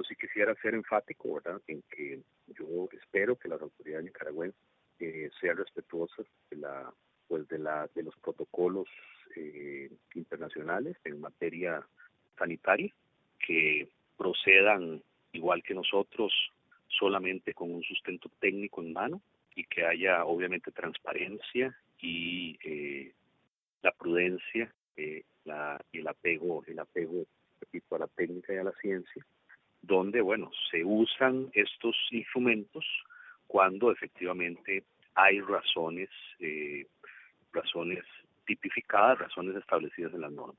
yo sí quisiera ser enfático, ¿verdad?, en que yo espero que las autoridades nicaragüenses eh, sean respetuosas de la pues de la de los protocolos eh, internacionales en materia sanitaria que procedan igual que nosotros solamente con un sustento técnico en mano y que haya obviamente transparencia y eh, la prudencia eh, la, el apego el apego repito, a la técnica y a la ciencia donde bueno se usan estos instrumentos cuando efectivamente hay razones, eh, razones tipificadas, razones establecidas en las normas.